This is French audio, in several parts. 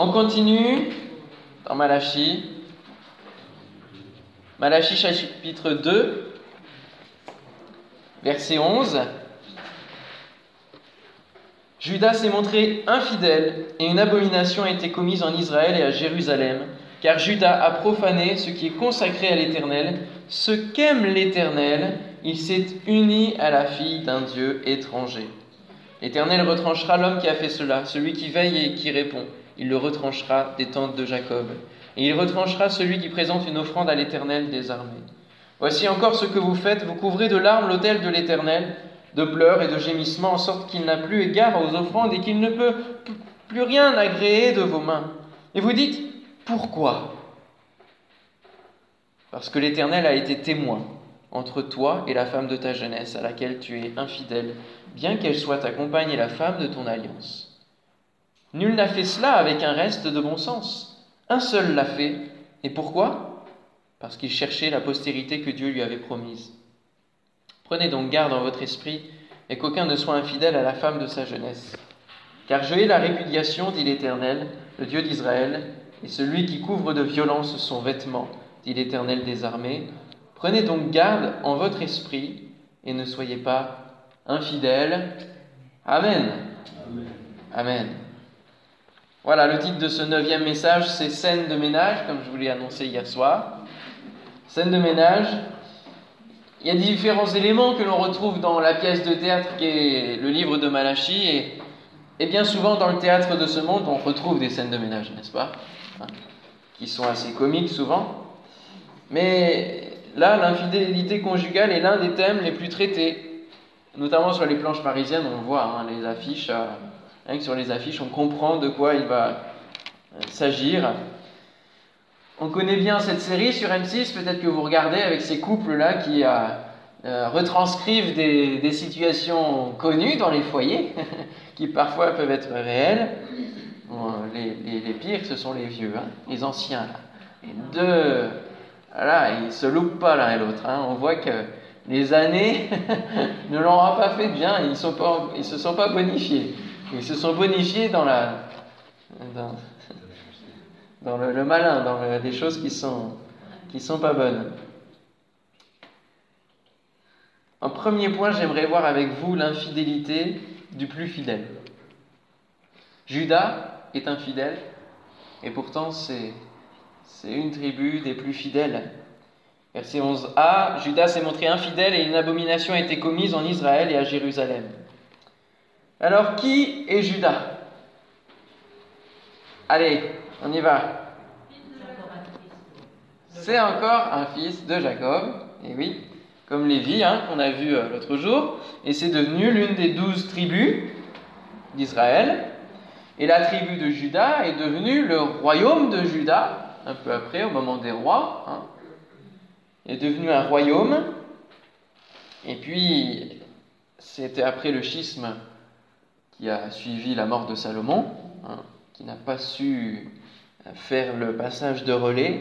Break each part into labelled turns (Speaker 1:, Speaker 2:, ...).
Speaker 1: On continue dans Malachie. Malachie chapitre 2, verset 11. Judas s'est montré infidèle et une abomination a été commise en Israël et à Jérusalem, car Judas a profané ce qui est consacré à l'Éternel, ce qu'aime l'Éternel, il s'est uni à la fille d'un Dieu étranger. L'Éternel retranchera l'homme qui a fait cela, celui qui veille et qui répond. Il le retranchera des tentes de Jacob. Et il retranchera celui qui présente une offrande à l'Éternel des armées. Voici encore ce que vous faites, vous couvrez de larmes l'autel de l'Éternel, de pleurs et de gémissements, en sorte qu'il n'a plus égard aux offrandes et qu'il ne peut plus rien agréer de vos mains. Et vous dites, pourquoi? Parce que l'Éternel a été témoin entre toi et la femme de ta jeunesse, à laquelle tu es infidèle, bien qu'elle soit ta compagne et la femme de ton alliance. Nul n'a fait cela avec un reste de bon sens. Un seul l'a fait. Et pourquoi? Parce qu'il cherchait la postérité que Dieu lui avait promise. Prenez donc garde en votre esprit, et qu'aucun ne soit infidèle à la femme de sa jeunesse. Car je hais la répudiation, dit l'Éternel, le Dieu d'Israël, et celui qui couvre de violence son vêtement, dit l'Éternel des armées. Prenez donc garde en votre esprit, et ne soyez pas infidèles. Amen. Amen. Voilà, le titre de ce neuvième message, c'est Scène de ménage, comme je vous l'ai annoncé hier soir. Scène de ménage. Il y a différents éléments que l'on retrouve dans la pièce de théâtre qui est le livre de Malachie, et, bien souvent dans le théâtre de ce monde, on retrouve des scènes de ménage, n'est-ce pas? Hein, Qui sont assez comiques souvent. Mais là, l'infidélité conjugale est l'un des thèmes les plus traités, notamment sur les planches parisiennes, on voit hein, les affiches. Sur les affiches, on comprend de quoi il va euh, s'agir. On connaît bien cette série sur M6, peut-être que vous regardez avec ces couples-là qui euh, euh, retranscrivent des, situations connues dans les foyers, qui parfois peuvent être réelles. les, pires, ce sont les vieux, hein, les anciens. Là. deux, voilà, ils se loupent pas l'un et l'autre. Hein. On voit que les années ne leur pas fait bien, ils ne se sont pas bonifiés. Ils se sont bonifiés dans, la, dans, le, malin, dans des choses qui sont, qui sont pas bonnes. En premier point, j'aimerais voir avec vous l'infidélité du plus fidèle. Judas est infidèle, et pourtant c'est, c'est une tribu des plus fidèles. Verset 11a, Judas s'est montré infidèle et une abomination a été commise en Israël et à Jérusalem. Alors, qui est Judas? Allez, on y va. C'est encore un fils de Jacob, et oui, comme Lévi, hein, qu'on a vu euh, l'autre jour, et c'est devenu l'une des douze tribus d'Israël. Et la tribu de Judas est devenue le royaume de Judas, un peu après, au moment des rois, hein, est devenu un royaume. Et puis, c'était après le schisme qui a suivi la mort de Salomon, hein, qui n'a pas su faire le passage de relais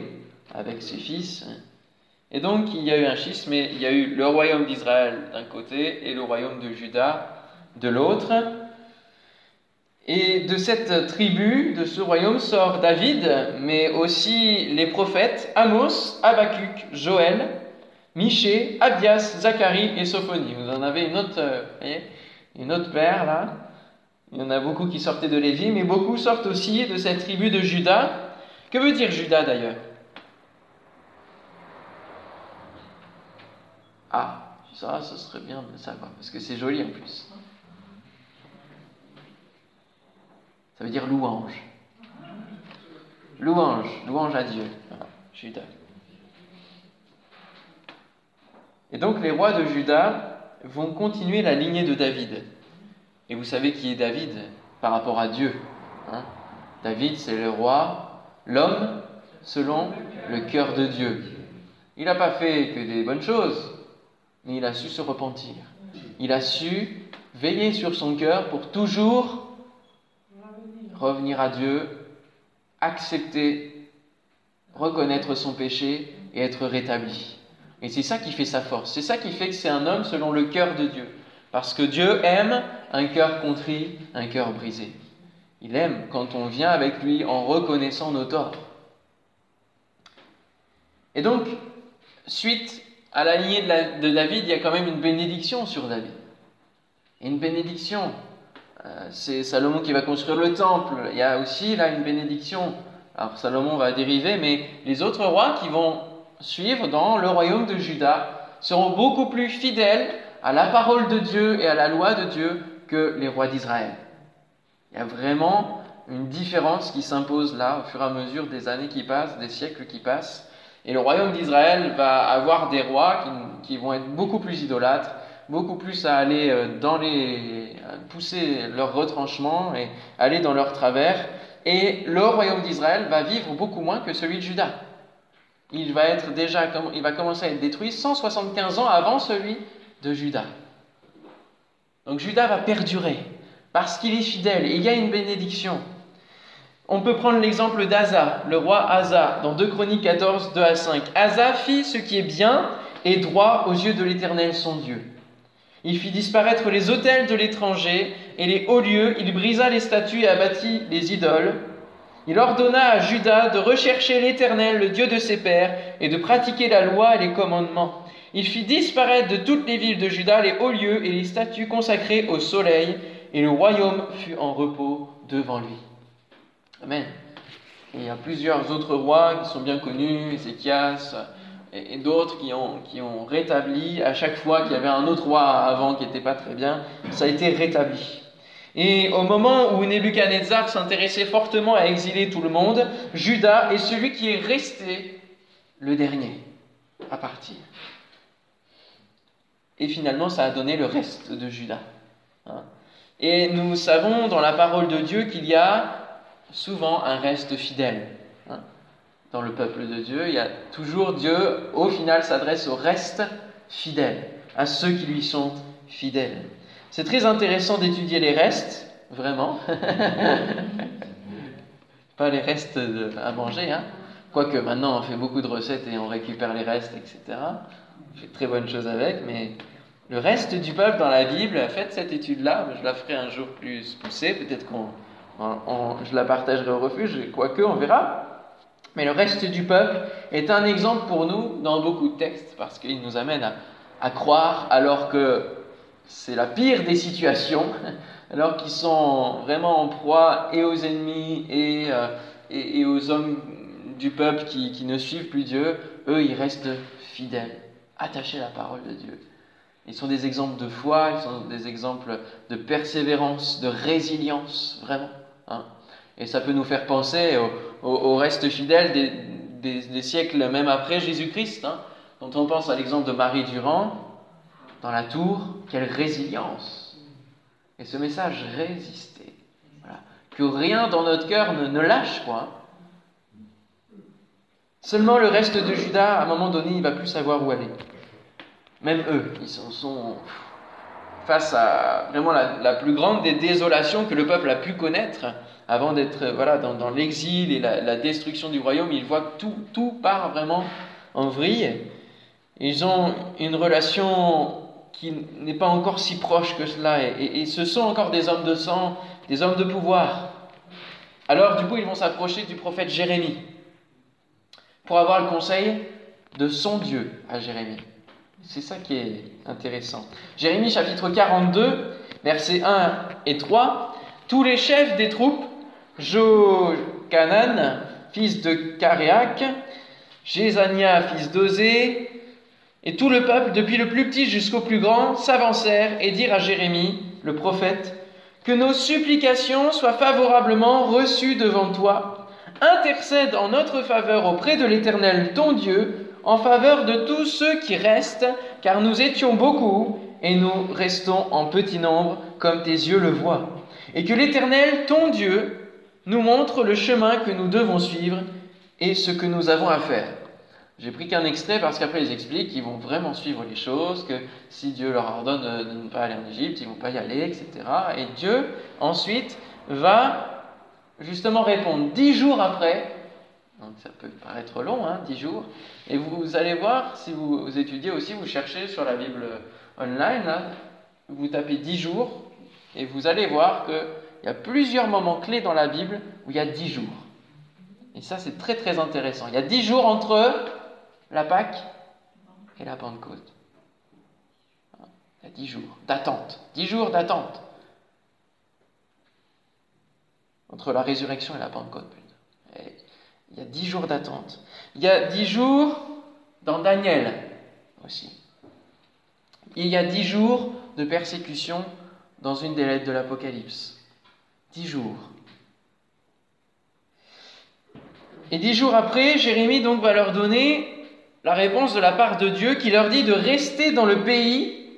Speaker 1: avec ses fils. Et donc il y a eu un schisme, mais il y a eu le royaume d'Israël d'un côté et le royaume de Juda de l'autre. Et de cette tribu, de ce royaume, sort David, mais aussi les prophètes Amos, Habacuc, Joël, Michée, Abias, Zacharie et Sophonie. Vous en avez une autre, euh, voyez, une autre paire là. Il y en a beaucoup qui sortaient de Lévi, mais beaucoup sortent aussi de cette tribu de Judas. Que veut dire Judas d'ailleurs? Ah, ça, ce serait bien de savoir, parce que c'est joli en plus. Ça veut dire louange. Louange, louange à Dieu. Judas. Et donc les rois de Juda vont continuer la lignée de David. Et vous savez qui est David par rapport à Dieu. Hein? David, c'est le roi, l'homme selon le cœur de Dieu. Il n'a pas fait que des bonnes choses, mais il a su se repentir. Il a su veiller sur son cœur pour toujours revenir à Dieu, accepter, reconnaître son péché et être rétabli. Et c'est ça qui fait sa force. C'est ça qui fait que c'est un homme selon le cœur de Dieu. Parce que Dieu aime un cœur contrit, un cœur brisé. Il aime quand on vient avec lui en reconnaissant nos torts. Et donc, suite à la lignée de, David, il y a quand même une bénédiction sur David. Une bénédiction, euh, c'est Salomon qui va construire le temple. Il y a aussi là une bénédiction. Alors Salomon va dériver, mais les autres rois qui vont suivre dans le royaume de Juda seront beaucoup plus fidèles à la parole de Dieu et à la loi de Dieu que les rois d'Israël. Il y a vraiment une différence qui s'impose là au fur et à mesure des années qui passent, des siècles qui passent. Et le royaume d'Israël va avoir des rois qui, vont être beaucoup plus idolâtres, beaucoup plus à aller euh, dans les. pousser leur retranchement et aller dans leur travers. Et le royaume d'Israël va vivre beaucoup moins que celui de Juda. Il va être déjà, il va commencer à être détruit 175 ans avant celui de Juda. Donc Juda va perdurer parce qu'il est fidèle et il y a une bénédiction. On peut prendre l'exemple d'Asa, le roi Asa, dans 2 Chroniques 14, 2 à 5. Asa fit ce qui est bien et droit aux yeux de l'Éternel son Dieu. Il fit disparaître les autels de l'étranger et les hauts lieux, il brisa les statues et abattit les idoles. Il ordonna à Judas de rechercher l'Éternel, le Dieu de ses pères, et de pratiquer la loi et les commandements. Il fit disparaître de toutes les villes de Juda les hauts lieux et les statues consacrées au soleil, et le royaume fut en repos devant lui. Amen. il y a plusieurs autres rois qui sont bien connus, Ézéchias et, d'autres qui ont, qui ont rétabli, à chaque fois qu'il y avait un autre roi avant qui n'était pas très bien, ça a été rétabli. Et au moment où Nebuchadnezzar s'intéressait fortement à exiler tout le monde, Judas est celui qui est resté le dernier à partir. Et finalement, ça a donné le reste de Judas. Hein. Et nous savons dans la parole de Dieu qu'il y a souvent un reste fidèle. Hein. Dans le peuple de Dieu, il y a toujours Dieu, au final, s'adresse au reste fidèle, à ceux qui lui sont fidèles. C'est très intéressant d'étudier les restes, vraiment. Pas les restes à manger, hein. Quoique maintenant on fait beaucoup de recettes et on récupère les restes, etc. Fait de très bonnes choses avec, mais le reste du peuple dans la Bible, faites cette étude-là, je la ferai un jour plus poussée, peut-être qu'on je la partagerai au refuge, quoique, on verra. Mais le reste du peuple est un exemple pour nous dans beaucoup de textes, parce qu'il nous amène à, croire, alors que c'est la pire des situations, alors qu'ils sont vraiment en proie et aux ennemis et, euh, et, aux hommes du peuple qui, qui, ne suivent plus Dieu, eux, ils restent fidèles, attachés à la parole de Dieu. Ils sont des exemples de foi, ils sont des exemples de persévérance, de résilience, vraiment. Hein. Et ça peut nous faire penser au, reste fidèle des, siècles même après Jésus-Christ. Hein. On pense à l'exemple de Marie Durand, dans la tour, quelle résilience. Et ce message, résister. Que rien dans notre cœur ne, lâche, quoi. Seulement le reste de Judas, à un moment donné, il va plus savoir où aller. Même eux, ils sont face à vraiment la, plus grande des désolations que le peuple a pu connaître avant d'être voilà, dans, l'exil et la, destruction du royaume. Ils voient que tout, tout part vraiment en vrille. Ils ont une relation qui n'est pas encore si proche que cela, et, et, ce sont encore des hommes de sang, des hommes de pouvoir. Alors, du coup, ils vont s'approcher du prophète Jérémie pour avoir le conseil de son Dieu à Jérémie. C'est ça qui est intéressant. Jérémie chapitre 42, versets 1 et 3. Tous les chefs des troupes, Jochanan, fils de Caréac, Jézania, fils d'Osée, et tout le peuple, depuis le plus petit jusqu'au plus grand, s'avancèrent et dirent à Jérémie, le prophète, que nos supplications soient favorablement reçues devant toi. Intercède en notre faveur auprès de l'Éternel, ton Dieu, en faveur de tous ceux qui restent, car nous étions beaucoup et nous restons en petit nombre, comme tes yeux le voient. Et que l'Éternel, ton Dieu, nous montre le chemin que nous devons suivre et ce que nous avons à faire. J'ai pris qu'un extrait parce qu'après ils expliquent qu'ils vont vraiment suivre les choses, que si Dieu leur ordonne de ne pas aller en Égypte, ils ne vont pas y aller, etc. Et Dieu, ensuite, va justement répondre dix jours après donc ça peut paraître long, hein, 10 jours. Et vous, allez voir, si vous, étudiez aussi, vous cherchez sur la Bible online, vous tapez 10 jours, et vous allez voir que il y a plusieurs moments clés dans la Bible où il y a dix jours. Et ça, c'est très très intéressant. Il y a dix jours entre la Pâque et la Pentecôte. Il y a dix jours d'attente. Dix jours d'attente. Entre la résurrection et la Pentecôte. il y a dix jours d'attente. Il y a dix jours dans Daniel aussi. Il y a dix jours de persécution dans une des lettres de l'Apocalypse. Dix jours. Et dix jours après, Jérémie donc va leur donner la réponse de la part de Dieu qui leur dit de rester dans le pays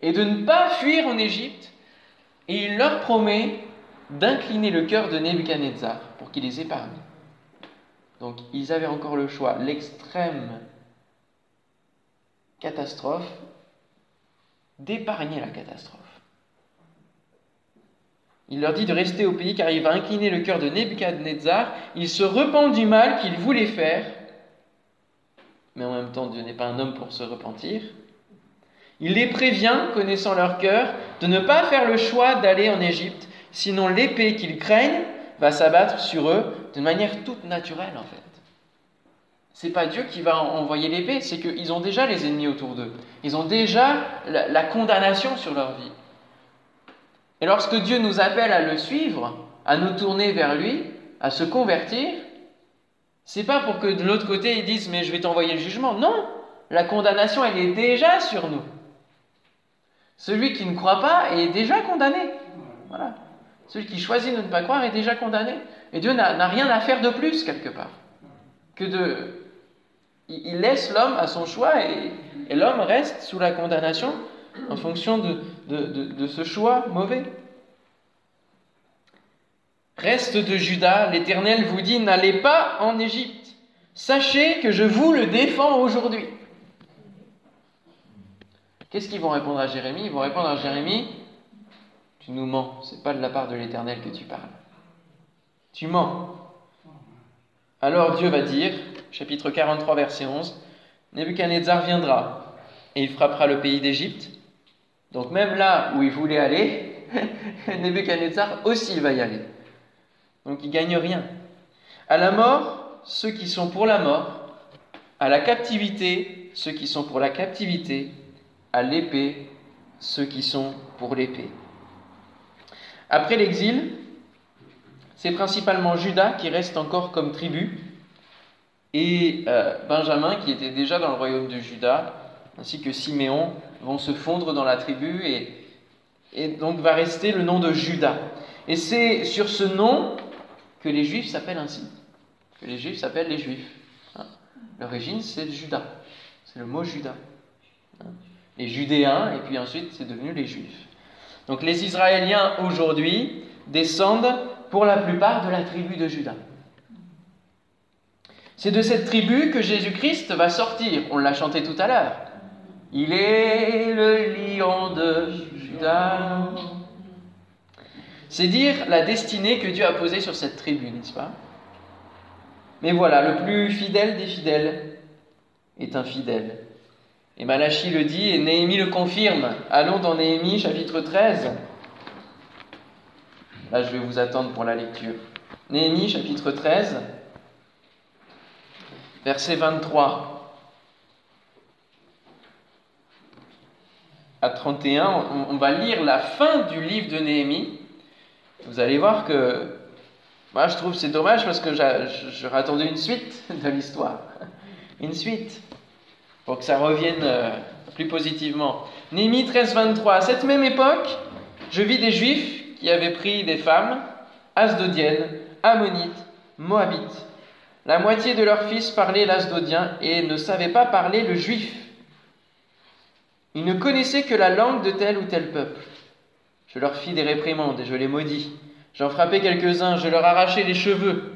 Speaker 1: et de ne pas fuir en Égypte. Et il leur promet d'incliner le cœur de Nebuchadnezzar pour qu'il les épargne. Donc ils avaient encore le choix, l'extrême catastrophe, d'épargner la catastrophe. Il leur dit de rester au pays car il va incliner le cœur de Nebuchadnezzar. Il se repent du mal qu'il voulait faire. Mais en même temps, Dieu n'est pas un homme pour se repentir. Il les prévient, connaissant leur cœur, de ne pas faire le choix d'aller en Égypte, sinon l'épée qu'ils craignent va s'abattre sur eux de manière toute naturelle en fait. C'est pas Dieu qui va envoyer l'épée, c'est qu'ils ont déjà les ennemis autour d'eux. Ils ont déjà la condamnation sur leur vie. Et lorsque Dieu nous appelle à le suivre, à nous tourner vers lui, à se convertir, c'est pas pour que de l'autre côté ils disent mais je vais t'envoyer le jugement. Non, la condamnation elle est déjà sur nous. Celui qui ne croit pas est déjà condamné. Voilà. Celui qui choisit de ne pas croire est déjà condamné. Et Dieu n'a rien à faire de plus quelque part que de il laisse l'homme à son choix et, et l'homme reste sous la condamnation en fonction de, ce choix mauvais. Reste de Judas, l'Éternel vous dit, n'allez pas en Égypte. Sachez que je vous le défends aujourd'hui. Qu'est-ce qu'ils vont répondre à Jérémie? Ils vont répondre à Jérémie, tu nous mens, c'est pas de la part de l'Éternel que tu parles. Tu mens. Alors Dieu va dire, chapitre 43, verset 11, Nebuchadnezzar viendra et il frappera le pays d'Égypte donc même là où il voulait aller, Nebuchadnezzar aussi va y aller. Donc il gagne rien. À la mort, ceux qui sont pour la mort. À la captivité, ceux qui sont pour la captivité. À l'épée, ceux qui sont pour l'épée. Après l'exil, c'est principalement Judas qui reste encore comme tribu et euh, Benjamin qui était déjà dans le royaume de Judas, ainsi que Siméon vont se fondre dans la tribu et, et donc va rester le nom de Judas. Et c'est sur ce nom que les Juifs s'appellent ainsi, que les Juifs s'appellent les Juifs. Hein. L'origine, c'est Judas, c'est le mot Judas. Hein. Les Judéens, et puis ensuite, c'est devenu les Juifs. Donc les Israéliens aujourd'hui descendent pour la plupart de la tribu de Judas. C'est de cette tribu que Jésus-Christ va sortir. On l'a chanté tout à l'heure. Il est le lion de Judas. C'est dire la destinée que Dieu a posée sur cette tribu, n'est-ce pas? Mais voilà, le plus fidèle des fidèles est infidèle. Et Malachie le dit et Néhémie le confirme. Allons dans Néhémie chapitre 13. Là, je vais vous attendre pour la lecture. Néhémie chapitre 13, verset 23. à 31, on, va lire la fin du livre de Néhémie. Vous allez voir que moi je trouve c'est dommage parce que j'aurais attendu une suite de l'histoire. Une suite. Pour que ça revienne euh, plus positivement. Néhémie 13, 23. À cette même époque, je vis des juifs qui avaient pris des femmes, asdodiennes, ammonites, moabites. La moitié de leurs fils parlaient l'asdodien et ne savaient pas parler le juif. Ils ne connaissaient que la langue de tel ou tel peuple. Je leur fis des réprimandes et je les maudis. J'en frappai quelques-uns, je leur arrachai les cheveux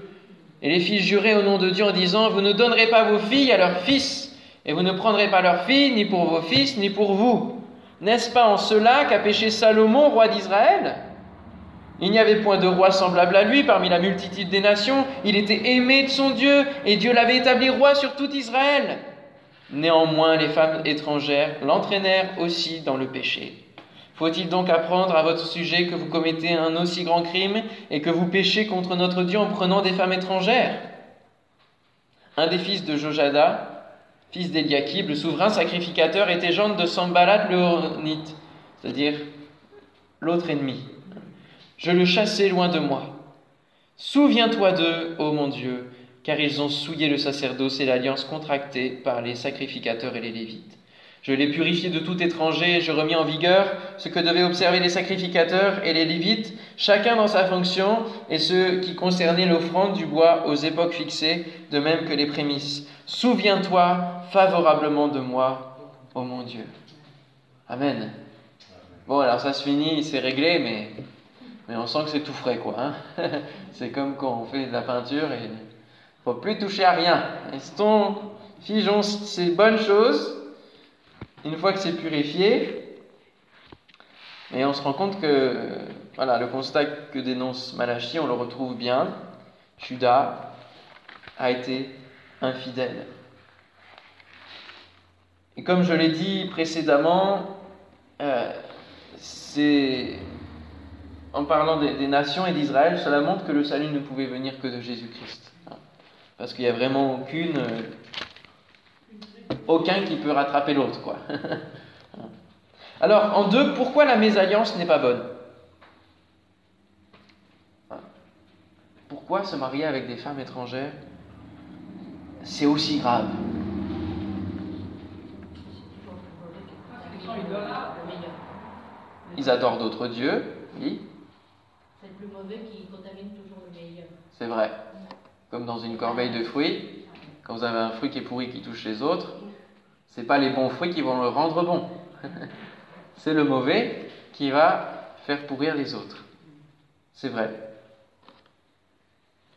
Speaker 1: et les fis jurer au nom de Dieu en disant Vous ne donnerez pas vos filles à leurs fils, et vous ne prendrez pas leurs filles ni pour vos fils ni pour vous. N'est-ce pas en cela qu'a péché Salomon, roi d'Israël? Il n'y avait point de roi semblable à lui parmi la multitude des nations. Il était aimé de son Dieu, et Dieu l'avait établi roi sur tout Israël. Néanmoins, les femmes étrangères l'entraînèrent aussi dans le péché. Faut-il donc apprendre à votre sujet que vous commettez un aussi grand crime et que vous péchez contre notre Dieu en prenant des femmes étrangères? Un des fils de Jojada, fils d'Eliakib, le souverain sacrificateur, était gendre de Sambalat le Horonite, c'est-à-dire l'autre ennemi. Je le chassai loin de moi. Souviens-toi d'eux, ô mon Dieu, car ils ont souillé le sacerdoce et l'alliance contractée par les sacrificateurs et les Lévites. Je l'ai purifié de tout étranger et je remis en vigueur ce que devaient observer les sacrificateurs et les Lévites, chacun dans sa fonction, et ce qui concernait l'offrande du bois aux époques fixées, de même que les prémices. Souviens-toi favorablement de moi, ô mon Dieu. Amen. Bon, alors ça se finit, c'est réglé, mais, mais on sent que c'est tout frais, quoi. Hein. c'est comme quand on fait de la peinture et faut plus toucher à rien. Restons, figeons ces bonnes choses une fois que c'est purifié, et on se rend compte que voilà, le constat que dénonce Malachi, on le retrouve bien. Judas a été infidèle. Et comme je l'ai dit précédemment, euh, en parlant des, nations et d'Israël, cela montre que le salut ne pouvait venir que de Jésus-Christ. Parce qu'il n'y a vraiment aucune aucun qui peut rattraper l'autre, quoi. Alors, en deux, pourquoi la mésalliance n'est pas bonne? Pourquoi se marier avec des femmes étrangères C'est aussi grave. Ils adorent d'autres dieux, oui.
Speaker 2: C'est le plus mauvais qui contamine toujours le meilleur.
Speaker 1: C'est vrai. Comme dans une corbeille de fruits, quand vous avez un fruit qui est pourri qui touche les autres, c'est pas les bons fruits qui vont le rendre bon. c'est le mauvais qui va faire pourrir les autres. C'est vrai.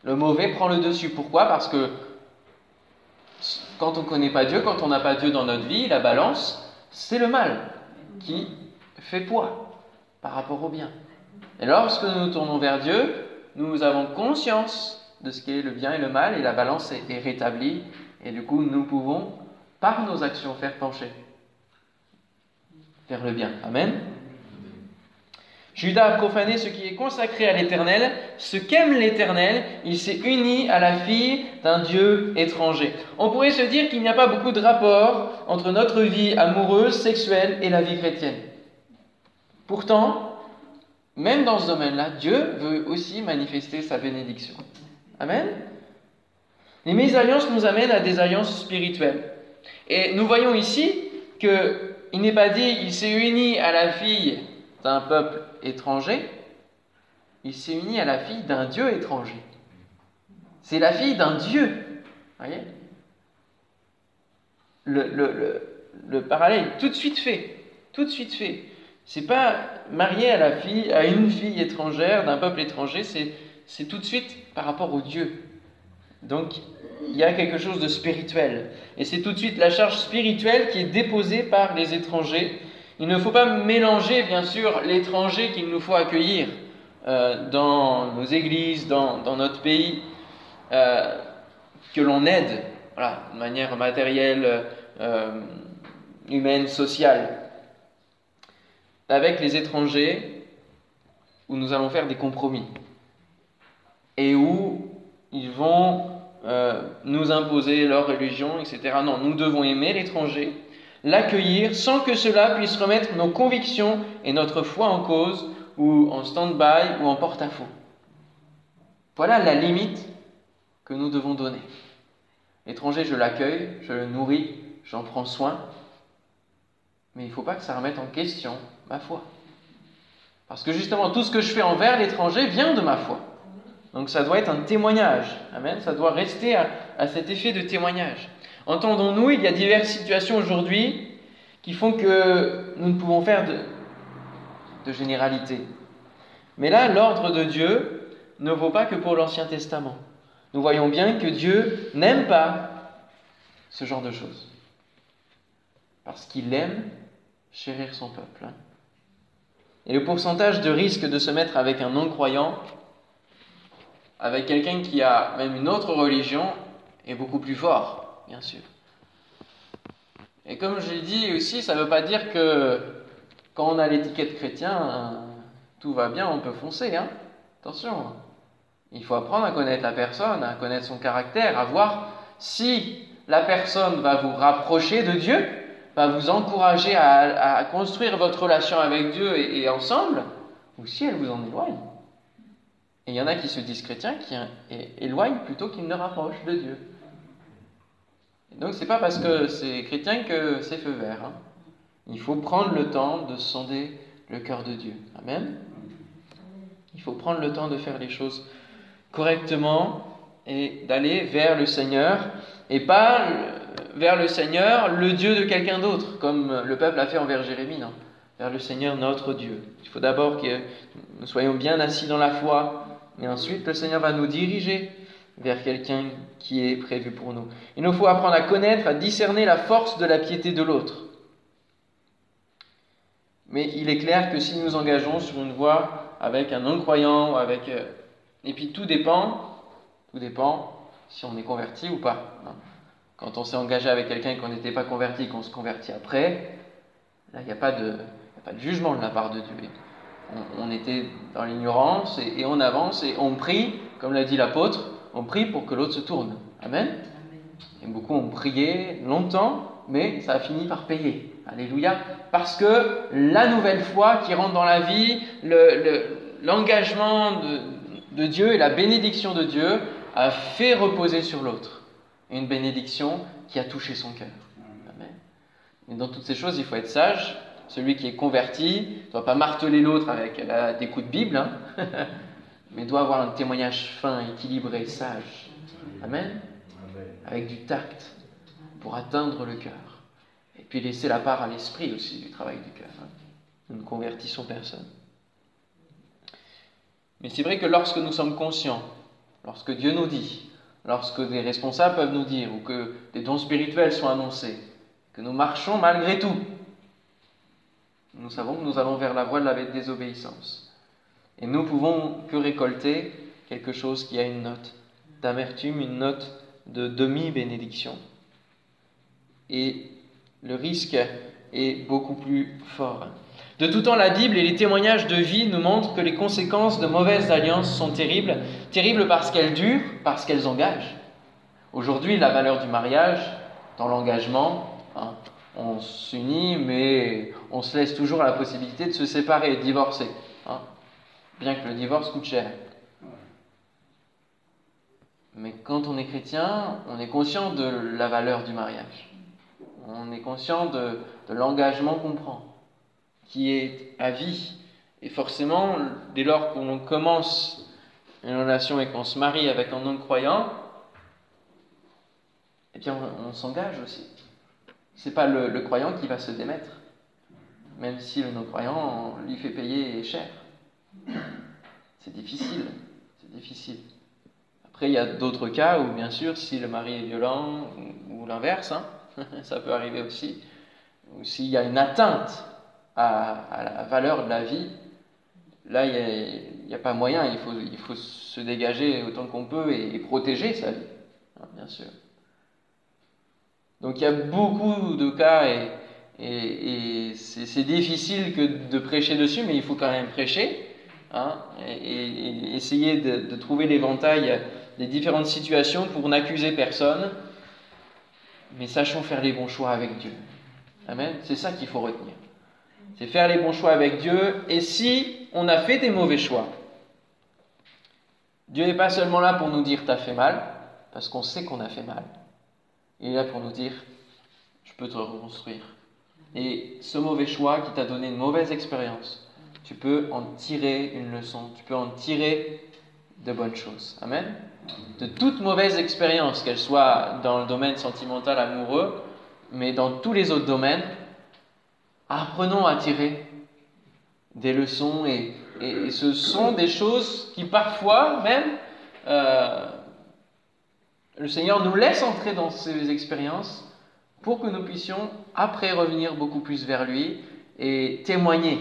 Speaker 1: Le mauvais prend le dessus. Pourquoi? Parce que quand on ne connaît pas Dieu, quand on n'a pas Dieu dans notre vie, la balance, c'est le mal qui fait poids par rapport au bien. Et lorsque nous nous tournons vers Dieu, nous avons conscience de ce qu'est le bien et le mal, et la balance est rétablie, et du coup nous pouvons par nos actions faire pencher vers le bien. Amen. Judas a profané ce qui est consacré à l'Éternel, ce qu'aime l'Éternel, il s'est uni à la fille d'un Dieu étranger. On pourrait se dire qu'il n'y a pas beaucoup de rapport entre notre vie amoureuse, sexuelle et la vie chrétienne. Pourtant, même dans ce domaine-là, Dieu veut aussi manifester sa bénédiction. Amen. Les mésalliances nous amènent à des alliances spirituelles. Et nous voyons ici qu'il n'est pas dit il s'est uni à la fille d'un peuple étranger, il s'est uni à la fille d'un Dieu étranger. C'est la fille d'un Dieu. Voyez? Le, le, le, parallèle est tout de suite fait. Tout de suite fait. C'est pas marié à la fille, à une fille étrangère, d'un peuple étranger, c'est tout de suite par rapport au Dieu. Donc, il y a quelque chose de spirituel. Et c'est tout de suite la charge spirituelle qui est déposée par les étrangers. Il ne faut pas mélanger, bien sûr, l'étranger qu'il nous faut accueillir euh, dans nos églises, dans, notre pays, euh, que l'on aide voilà, de manière matérielle, euh, humaine, sociale, avec les étrangers où nous allons faire des compromis et où ils vont nous imposer leur religion, etc. Non, nous devons aimer l'étranger, l'accueillir sans que cela puisse remettre nos convictions et notre foi en cause, ou en stand-by, ou en porte-à-faux. Voilà la limite que nous devons donner. L'étranger, je l'accueille, je le nourris, j'en prends soin, mais il ne faut pas que ça remette en question ma foi. Parce que justement, tout ce que je fais envers l'étranger vient de ma foi. Donc ça doit être un témoignage. Amen. Ça doit rester à, cet effet de témoignage. Entendons-nous, il y a diverses situations aujourd'hui qui font que nous ne pouvons faire de, généralité. Mais là, l'ordre de Dieu ne vaut pas que pour l'Ancien Testament. Nous voyons bien que Dieu n'aime pas ce genre de choses. Parce qu'il aime chérir son peuple. Hein. Et le pourcentage de risque de se mettre avec un non-croyant avec quelqu'un qui a même une autre religion est beaucoup plus fort, bien sûr. Et comme je l'ai dit aussi, ça ne veut pas dire que quand on a l'étiquette chrétien, tout va bien, on peut foncer. Hein Attention, il faut apprendre à connaître la personne, à connaître son caractère, à voir si la personne va vous rapprocher de Dieu, va vous encourager à, construire votre relation avec Dieu et, ensemble, ou si elle vous en éloigne. Et il y en a qui se disent chrétiens qui éloignent plutôt qu'ils ne rapprochent de Dieu. Donc c'est pas parce que c'est chrétien que c'est feu vert. Hein. Il faut prendre le temps de sonder le cœur de Dieu. Amen. Il faut prendre le temps de faire les choses correctement et d'aller vers le Seigneur et pas vers le Seigneur, le Dieu de quelqu'un d'autre, comme le peuple a fait envers Jérémie, non vers le Seigneur notre Dieu. Il faut d'abord que nous soyons bien assis dans la foi, et ensuite le Seigneur va nous diriger vers quelqu'un qui est prévu pour nous. Il nous faut apprendre à connaître, à discerner la force de la piété de l'autre. Mais il est clair que si nous engageons sur une voie avec un non-croyant, avec... Euh, et puis tout dépend, tout dépend si on est converti ou pas. Hein. Quand on s'est engagé avec quelqu'un et qu'on n'était pas converti, qu'on se convertit après, là, il n'y a, de, pas de jugement de la part de Dieu. On, était dans l'ignorance et, et on avance et on prie, comme l'a dit l'apôtre, on prie pour que l'autre se tourne. Amen. Et beaucoup ont prié longtemps, mais ça a fini par payer. Alléluia. Parce que la nouvelle foi qui rentre dans la vie, l'engagement de, Dieu et la bénédiction de Dieu a fait reposer sur l'autre. Une bénédiction qui a touché son cœur. Amen. Mais dans toutes ces choses, il faut être sage. Celui qui est converti ne doit pas marteler l'autre avec des coups de Bible. Hein. mais doit avoir un témoignage fin, équilibré, sage. Amen. Avec du tact pour atteindre le cœur. Et puis laisser la part à l'esprit aussi du travail du cœur. Hein. Nous ne convertissons personne. Mais c'est vrai que lorsque nous sommes conscients, lorsque Dieu nous dit, lorsque des responsables peuvent nous dire, ou que des dons spirituels sont annoncés, que nous marchons malgré tout, nous savons que nous allons vers la voie de la désobéissance. Et nous pouvons que récolter quelque chose qui a une note d'amertume, une note de demi-bénédiction. Et le risque est beaucoup plus fort. De tout temps, la Bible et les témoignages de vie nous montrent que les conséquences de mauvaises alliances sont terribles, terribles parce qu'elles durent, parce qu'elles engagent. Aujourd'hui, la valeur du mariage, dans l'engagement, hein, on s'unit, mais on se laisse toujours la possibilité de se séparer, de divorcer. Bien que le divorce coûte cher. Mais quand on est chrétien, on est conscient de la valeur du mariage. On est conscient de, l'engagement qu'on prend, qui est à vie. Et forcément, dès lors qu'on commence une relation et qu'on se marie avec un non-croyant, eh bien, on, s'engage aussi. C'est pas le, le, croyant qui va se démettre, même si le non-croyant lui fait payer cher. C'est difficile, c'est difficile. Après, il y a d'autres cas où, bien sûr, si le mari est violent ou, l'inverse, hein, ça peut arriver aussi, ou s'il y a une atteinte à, la valeur de la vie, là, il n'y a, pas moyen, il faut, il faut se dégager autant qu'on peut et, protéger sa vie, hein, bien sûr. Donc il y a beaucoup de cas et, et c'est difficile que de prêcher dessus, mais il faut quand même prêcher. Hein, et, essayer de, trouver l'éventail des différentes situations pour n'accuser personne, mais sachons faire les bons choix avec Dieu. Amen. C'est ça qu'il faut retenir. C'est faire les bons choix avec Dieu. Et si on a fait des mauvais choix, Dieu n'est pas seulement là pour nous dire t'as fait mal, parce qu'on sait qu'on a fait mal. Il est là pour nous dire je peux te reconstruire. Et ce mauvais choix qui t'a donné une mauvaise expérience, tu peux en tirer une leçon, tu peux en tirer de bonnes choses. Amen. De toute mauvaise expérience, qu'elle soit dans le domaine sentimental, amoureux, mais dans tous les autres domaines, apprenons à tirer des leçons et, ce sont des choses qui parfois même euh, le Seigneur nous laisse entrer dans ces expériences pour que nous puissions après revenir beaucoup plus vers lui et témoigner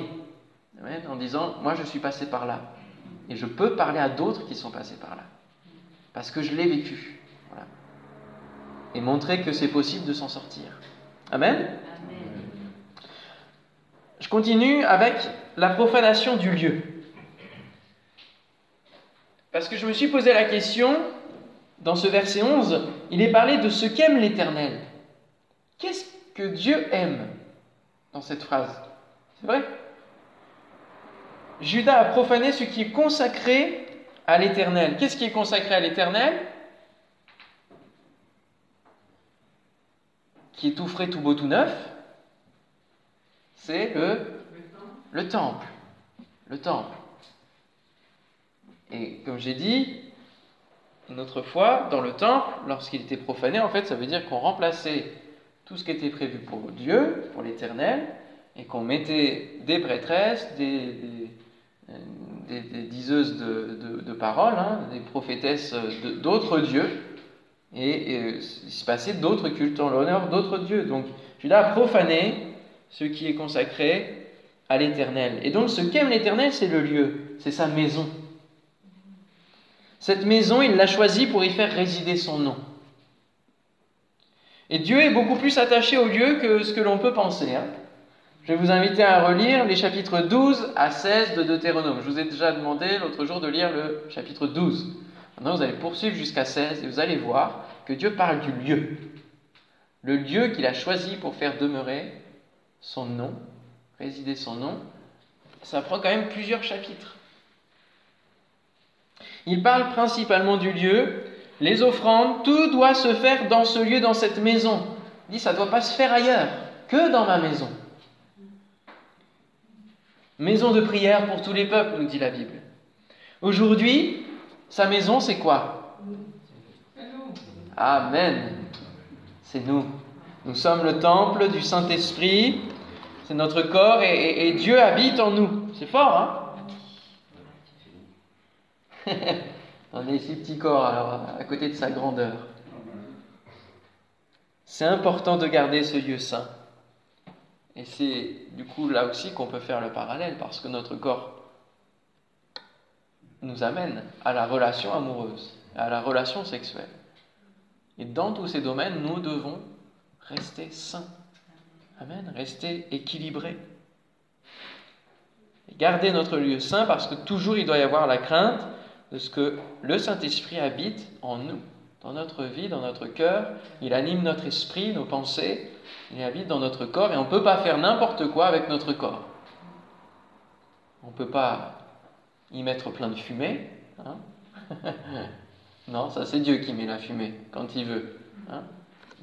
Speaker 1: en disant, moi je suis passé par là. Et je peux parler à d'autres qui sont passés par là. Parce que je l'ai vécu. Et montrer que c'est possible de s'en sortir. Amen? je continue avec la profanation du lieu. Parce que je me suis posé la question, dans ce verset 11, il est parlé de ce qu'aime l'Éternel. Qu'est-ce que Dieu aime dans cette phrase? C'est vrai? Judas a profané ce qui est consacré à l'Éternel. Qu'est-ce qui est consacré à l'Éternel? Qui est tout frais, tout beau, tout neuf C'est le, le temple. Le temple. Et comme j'ai dit, une autre fois, dans le temple, lorsqu'il était profané, en fait, ça veut dire qu'on remplaçait tout ce qui était prévu pour Dieu, pour l'Éternel, et qu'on mettait des prêtresses, des, diseuses de, paroles, hein, des prophétesses d'autres dieux, et, il se passait d'autres cultes en l'honneur d'autres dieux. Donc, Judas a profané ce qui est consacré à l'Éternel. Et donc, ce qu'aime l'Éternel, c'est le lieu, c'est sa maison. Cette maison, il l'a choisie pour y faire résider son nom. Et Dieu est beaucoup plus attaché au lieu que ce que l'on peut penser. Hein. Je vais vous inviter à relire les chapitres 12 à 16 de Deutéronome. Je vous ai déjà demandé l'autre jour de lire le chapitre 12. Maintenant, vous allez poursuivre jusqu'à 16 et vous allez voir que Dieu parle du lieu. Le lieu qu'il a choisi pour faire demeurer son nom, résider son nom. Ça prend quand même plusieurs chapitres. Il parle principalement du lieu, les offrandes, tout doit se faire dans ce lieu, dans cette maison. Il dit, ça ne doit pas se faire ailleurs, que dans ma maison. Maison de prière pour tous les peuples, nous dit la Bible. Aujourd'hui, sa maison, c'est quoi? Amen. C'est nous. Nous sommes le temple du Saint-Esprit. C'est notre corps et, Dieu habite en nous. C'est fort, hein? On est si petit corps, alors, à côté de sa grandeur. C'est important de garder ce lieu saint. Et c'est du coup là aussi qu'on peut faire le parallèle, parce que notre corps nous amène à la relation amoureuse, à la relation sexuelle. Et dans tous ces domaines, nous devons rester saints. Amen, rester équilibrés. garder notre lieu saint parce que toujours il doit y avoir la crainte de ce que le Saint-Esprit habite en nous, dans notre vie, dans notre cœur. Il anime notre esprit, nos pensées. Il habite dans notre corps et on ne peut pas faire n'importe quoi avec notre corps. On ne peut pas y mettre plein de fumée. Hein. non, ça c'est Dieu qui met la fumée quand il veut. Hein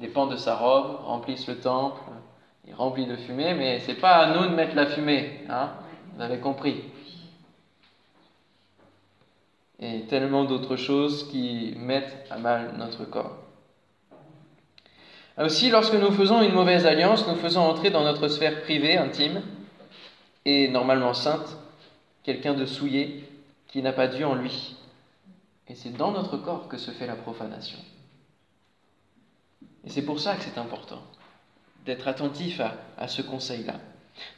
Speaker 1: Les pans de sa robe remplissent le temple, il remplit de fumée, mais c'est pas à nous de mettre la fumée. Hein Vous avez compris et tellement d'autres choses qui mettent à mal notre corps. Aussi, lorsque nous faisons une mauvaise alliance, nous faisons entrer dans notre sphère privée, intime, et normalement sainte, quelqu'un de souillé qui n'a pas Dieu en lui. Et c'est dans notre corps que se fait la profanation. Et c'est pour ça que c'est important d'être attentif à, à ce conseil-là.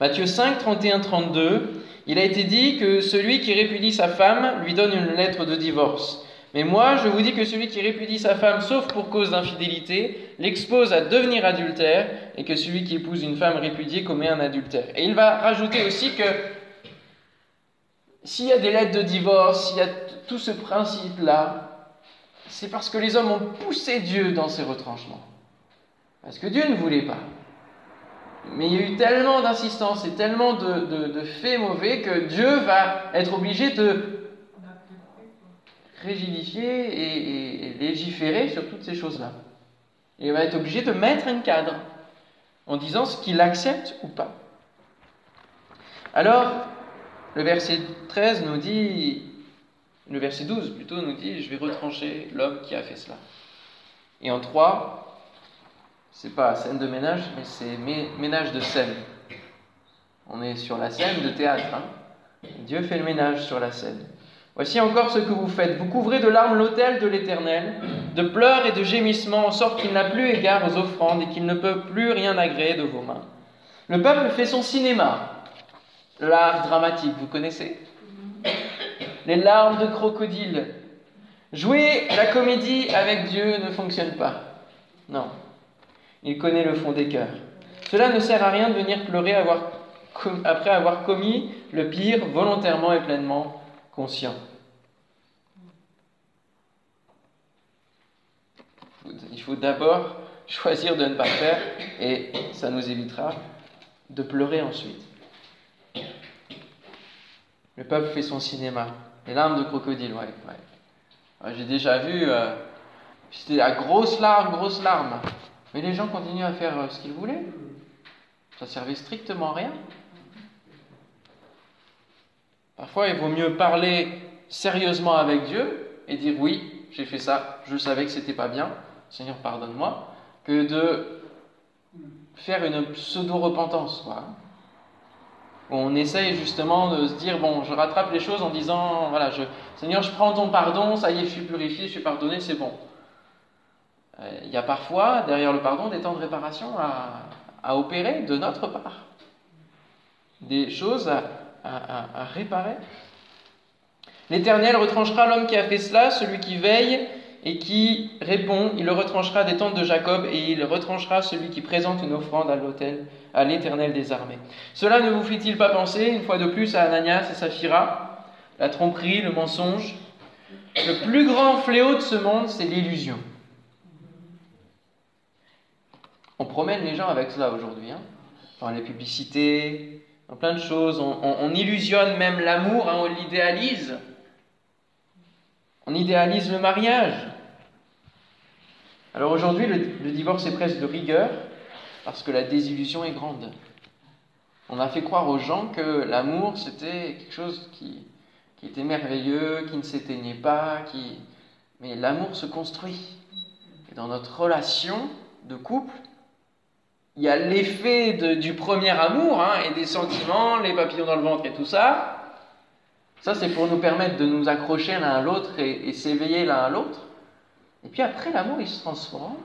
Speaker 1: Matthieu 5, 31, 32, il a été dit que celui qui répudie sa femme lui donne une lettre de divorce. Mais moi, je vous dis que celui qui répudie sa femme, sauf pour cause d'infidélité, l'expose à devenir adultère, et que celui qui épouse une femme répudiée commet un adultère. Et il va rajouter aussi que s'il y a des lettres de divorce, s'il y a tout ce principe-là, c'est parce que les hommes ont poussé Dieu dans ses retranchements. Parce que Dieu ne voulait pas. Mais il y a eu tellement d'insistance et tellement de, faits mauvais que Dieu va être obligé de rigidifier et, légiférer sur toutes ces choses-là. Il va être obligé de mettre un cadre en disant ce qu'il accepte ou pas. Alors, le verset 13 nous dit, le verset 12 plutôt nous dit, je vais retrancher l'homme qui a fait cela. Et en 3, c'est pas scène de ménage, mais c'est ménage de scène. On est sur la scène de théâtre. Hein. Dieu fait le ménage sur la scène. Voici encore ce que vous faites. Vous couvrez de larmes l'autel de l'Éternel, de pleurs et de gémissements, en sorte qu'il n'a plus égard aux offrandes et qu'il ne peut plus rien agréer de vos mains. Le peuple fait son cinéma, l'art dramatique, vous connaissez? Les larmes de crocodile. Jouer la comédie avec Dieu ne fonctionne pas. Non, il connaît le fond des cœurs. Cela ne sert à rien de venir pleurer après avoir commis le pire volontairement et pleinement conscient. Il faut d'abord choisir de ne pas faire et ça nous évitera de pleurer ensuite. Le peuple fait son cinéma. Les larmes de crocodile, ouais. J'ai déjà vu, euh, c'était la grosse larme, grosse larme. Mais les gens continuent à faire euh, ce qu'ils voulaient. Ça servait strictement à rien. Parfois, il vaut mieux parler sérieusement avec Dieu et dire oui, j'ai fait ça, je savais que c'était pas bien, Seigneur, pardonne-moi, que de faire une pseudo-repentance. On essaye justement de se dire bon, je rattrape les choses en disant voilà, Seigneur, je prends ton pardon, ça y est, je suis purifié, je suis pardonné, c'est bon. Euh, il y a parfois, derrière le pardon, des temps de réparation à, opérer de notre part. Des choses à, réparer. L'Éternel retranchera l'homme qui a fait cela, celui qui veille et qui répond, il le retranchera des tentes de Jacob et il retranchera celui qui présente une offrande à l'autel, à l'Éternel des armées. Cela ne vous fait-il pas penser, une fois de plus, à Ananias et Saphira, la tromperie, le mensonge Le plus grand fléau de ce monde, c'est l'illusion. On promène les gens avec cela aujourd'hui, hein dans les publicités, dans plein de choses. On, illusionne même l'amour, hein, on l'idéalise. On idéalise le mariage. Alors aujourd'hui, le, divorce est presque de rigueur parce que la désillusion est grande. On a fait croire aux gens que l'amour, c'était quelque chose qui, était merveilleux, qui ne s'éteignait pas, qui... mais l'amour se construit. Et dans notre relation de couple, il y a l'effet du premier amour hein, et des sentiments, les papillons dans le ventre et tout ça. Ça, c'est pour nous permettre de nous accrocher l'un à l'autre et, s'éveiller l'un à l'autre. Et puis après, l'amour, il se transforme.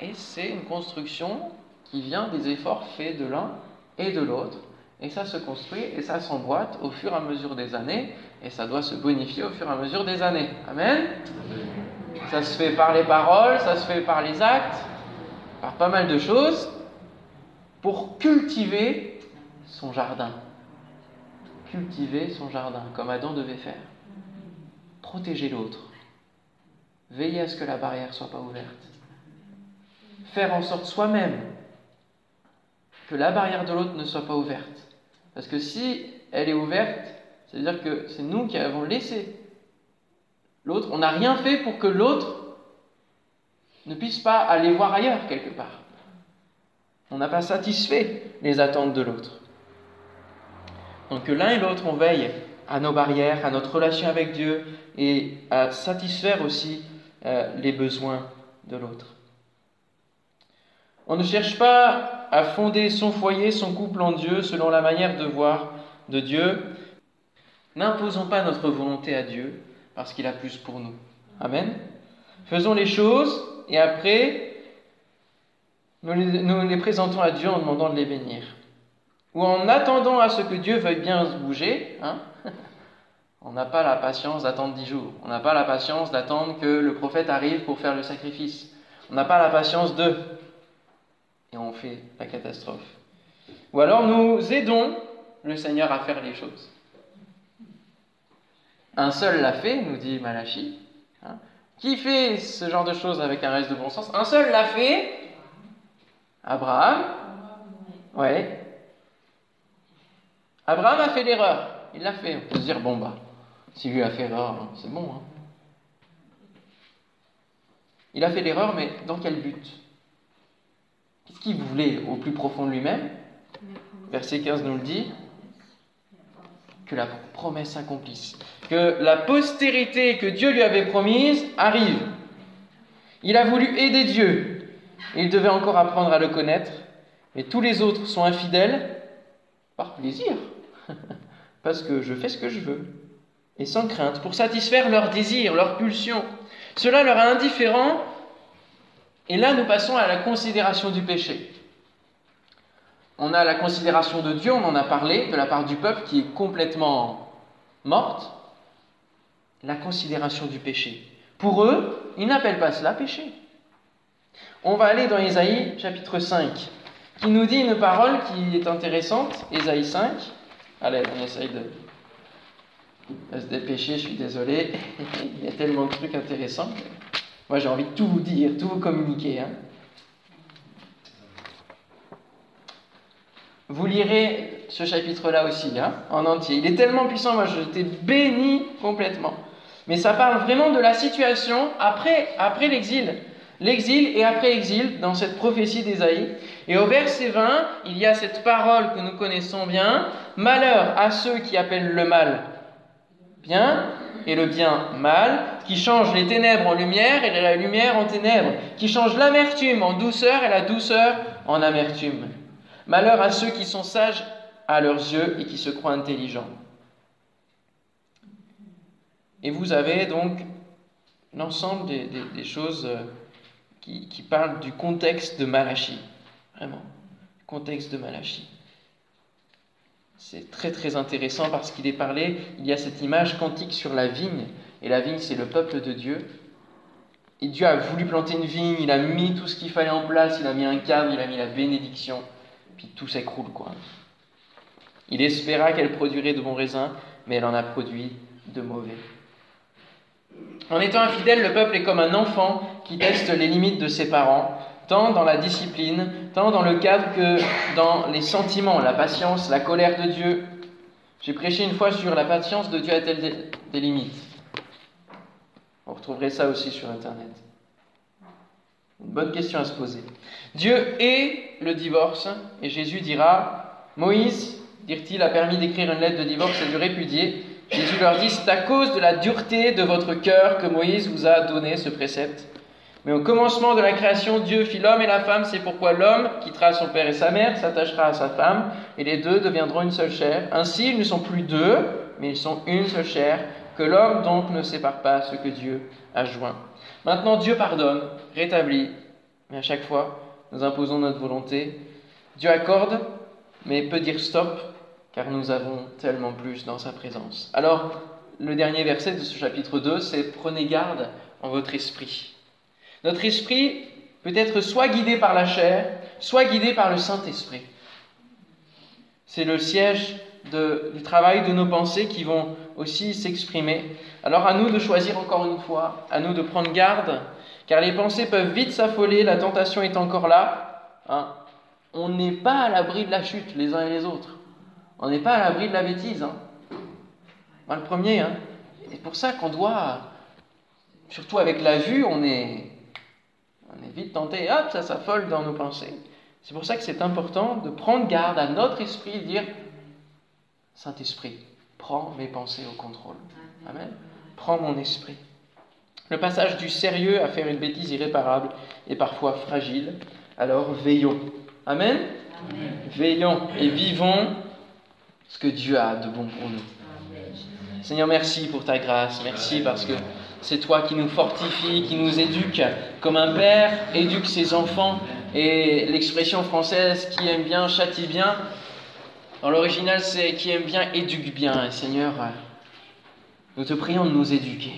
Speaker 1: Et c'est une construction qui vient des efforts faits de l'un et de l'autre. Et ça se construit et ça s'emboîte au fur et à mesure des années. Et ça doit se bonifier au fur et à mesure des années. Amen. Ça se fait par les paroles, ça se fait par les actes, par pas mal de choses, pour cultiver son jardin cultiver son jardin, comme Adam devait faire. Protéger l'autre. Veiller à ce que la barrière soit pas ouverte. Faire en sorte soi-même que la barrière de l'autre ne soit pas ouverte. Parce que si elle est ouverte, c'est-à-dire que c'est nous qui avons laissé l'autre. On n'a rien fait pour que l'autre ne puisse pas aller voir ailleurs quelque part. On n'a pas satisfait les attentes de l'autre. Donc que l'un et l'autre, on veille à nos barrières, à notre relation avec Dieu et à satisfaire aussi euh, les besoins de l'autre. On ne cherche pas à fonder son foyer, son couple en Dieu selon la manière de voir de Dieu. N'imposons pas notre volonté à Dieu parce qu'il a plus pour nous. Amen. Faisons les choses et après, nous les, présentons à Dieu en demandant de les bénir ou en attendant à ce que Dieu veuille bien se bouger, hein, on n'a pas la patience d'attendre dix jours. On n'a pas la patience d'attendre que le prophète arrive pour faire le sacrifice. On n'a pas la patience de. Et on fait la catastrophe. Ou alors nous aidons le Seigneur à faire les choses. Un seul l'a fait, nous dit Malachi. Qui fait ce genre de choses avec un reste de bon sens? Un seul l'a fait. Abraham. Ouais. Abraham a fait l'erreur. Il l'a fait. On peut se dire, bon, bah, si lui a fait l'erreur, c'est bon. Hein. Il a fait l'erreur, mais dans quel but? Qu'est-ce qu'il voulait au plus profond de lui-même? Verset 15 nous le dit. Que la promesse s'accomplisse. Que la postérité que Dieu lui avait promise arrive. Il a voulu aider Dieu. Il devait encore apprendre à le connaître. Mais tous les autres sont infidèles par plaisir. parce que je fais ce que je veux, et sans crainte, pour satisfaire leurs désirs, leurs pulsions. Cela leur est indifférent, et là nous passons à la considération du péché. On a la considération de Dieu, on en a parlé, de la part du peuple qui est complètement morte. La considération du péché. Pour eux, ils n'appellent pas cela péché. On va aller dans Isaïe chapitre 5. qui nous dit une parole qui est intéressante, Ésaïe 5. Allez, on essaye de, se dépêcher, je suis désolé. Il y a tellement de trucs intéressants. Moi, j'ai envie de tout vous dire, tout vous communiquer. Hein. Vous lirez ce chapitre-là aussi, hein, en entier. Il est tellement puissant, moi je t'ai béni complètement. Mais ça parle vraiment de la situation après, après l'exil. L'exil et après exil dans cette prophétie d'Ésaïe. Et au verset 20, il y a cette parole que nous connaissons bien. Malheur à ceux qui appellent le mal bien et le bien mal, qui changent les ténèbres en lumière et la lumière en ténèbres, qui changent l'amertume en douceur et la douceur en amertume. Malheur à ceux qui sont sages à leurs yeux et qui se croient intelligents. Et vous avez donc l'ensemble des, choses euh, qui, parlent du contexte de Malachie. Vraiment, contexte de Malachie. C'est très très intéressant parce qu'il est parlé, il y a cette image quantique sur la vigne, et la vigne c'est le peuple de Dieu. Et Dieu a voulu planter une vigne, il a mis tout ce qu'il fallait en place, il a mis un cadre, il a mis la bénédiction puis tout s'écroule, quoi. Il espéra qu'elle produirait de bons raisins, mais elle en a produit de mauvais. En étant infidèle, le peuple est comme un enfant qui teste les limites de ses parents, tant dans la discipline, tant dans le cadre que dans les sentiments, la patience, la colère de Dieu. J'ai prêché une fois sur la patience de Dieu a-t-elle des limites? Vous retrouverez ça aussi sur Internet. Une bonne question à se poser. Dieu est le divorce, et Jésus dira, Moïse, dirent-ils, a permis d'écrire une lettre de divorce et de répudier. Jésus leur dit, c'est à cause de la dureté de votre cœur que Moïse vous a donné ce précepte. Mais au commencement de la création, Dieu fit l'homme et la femme, c'est pourquoi l'homme quittera son père et sa mère, s'attachera à sa femme, et les deux deviendront une seule chair. Ainsi, ils ne sont plus deux, mais ils sont une seule chair, que l'homme donc ne sépare pas ce que Dieu a joint. Maintenant, Dieu pardonne, rétablit, mais à chaque fois, nous imposons notre volonté. Dieu accorde, mais peut dire stop, car nous avons tellement plus dans sa présence. Alors, le dernier verset de ce chapitre 2, c'est Prenez garde en votre esprit. Notre esprit peut être soit guidé par la chair, soit guidé par le Saint-Esprit. C'est le siège du travail de nos pensées qui vont aussi s'exprimer. Alors à nous de choisir encore une fois, à nous de prendre garde car les pensées peuvent vite s'affoler, la tentation est encore là. Hein. On n'est pas à l'abri de la chute les uns et les autres. On n'est pas à l'abri de la bêtise. Hein. Le premier, hein. c'est pour ça qu'on doit, surtout avec la vue, on est, on est vite tenté, hop, ça s'affole dans nos pensées. C'est pour ça que c'est important de prendre garde à notre esprit et dire Saint-Esprit, prends mes pensées au contrôle. Amen. Prends mon esprit. Le passage du sérieux à faire une bêtise irréparable est parfois fragile. Alors veillons. Amen, Veillons et vivons ce que Dieu a de bon pour nous. Seigneur, merci pour ta grâce. Merci parce que c'est toi qui nous fortifie, qui nous éduque, comme un père éduque ses enfants. Et l'expression française qui aime bien châtie bien, dans l'original c'est qui aime bien éduque bien. Seigneur, nous te prions de nous éduquer.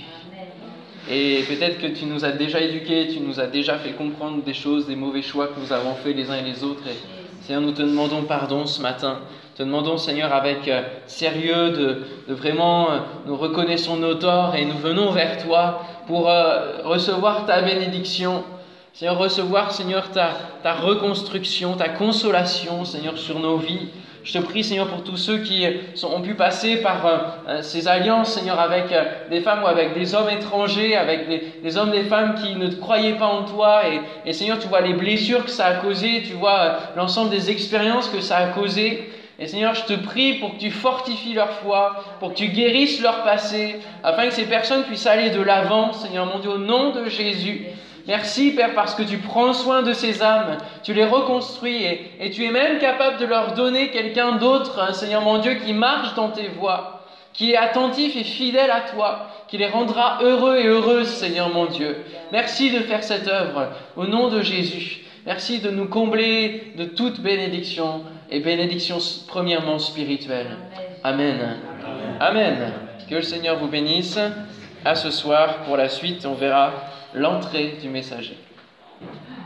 Speaker 1: Et peut-être que tu nous as déjà éduqués, tu nous as déjà fait comprendre des choses, des mauvais choix que nous avons faits les uns et les autres. Et Seigneur, nous te demandons pardon ce matin. Te demandons, Seigneur, avec euh, sérieux, de, vraiment, euh, nous reconnaissons nos torts et nous venons vers toi pour euh, recevoir ta bénédiction. Seigneur, recevoir, Seigneur, ta, ta reconstruction, ta consolation, Seigneur, sur nos vies. Je te prie, Seigneur, pour tous ceux qui ont pu passer par euh, euh, ces alliances, Seigneur, avec euh, des femmes ou avec des hommes étrangers, avec des, hommes et des femmes qui ne croyaient pas en toi. Et, Seigneur, tu vois les blessures que ça a causées, tu vois l'ensemble des expériences que ça a causées. Et Seigneur, je te prie pour que tu fortifies leur foi, pour que tu guérisses leur passé, afin que ces personnes puissent aller de l'avant, Seigneur mon Dieu, au nom de Jésus. Merci Père parce que tu prends soin de ces âmes, tu les reconstruis et, tu es même capable de leur donner quelqu'un d'autre, Seigneur mon Dieu, qui marche dans tes voies, qui est attentif et fidèle à toi, qui les rendra heureux et heureuses, Seigneur mon Dieu. Merci de faire cette œuvre au nom de Jésus. Merci de nous combler de toute bénédiction et bénédiction premièrement spirituelle. Amen. Amen. Que le Seigneur vous bénisse. À ce soir. Pour la suite, on verra l'entrée du messager.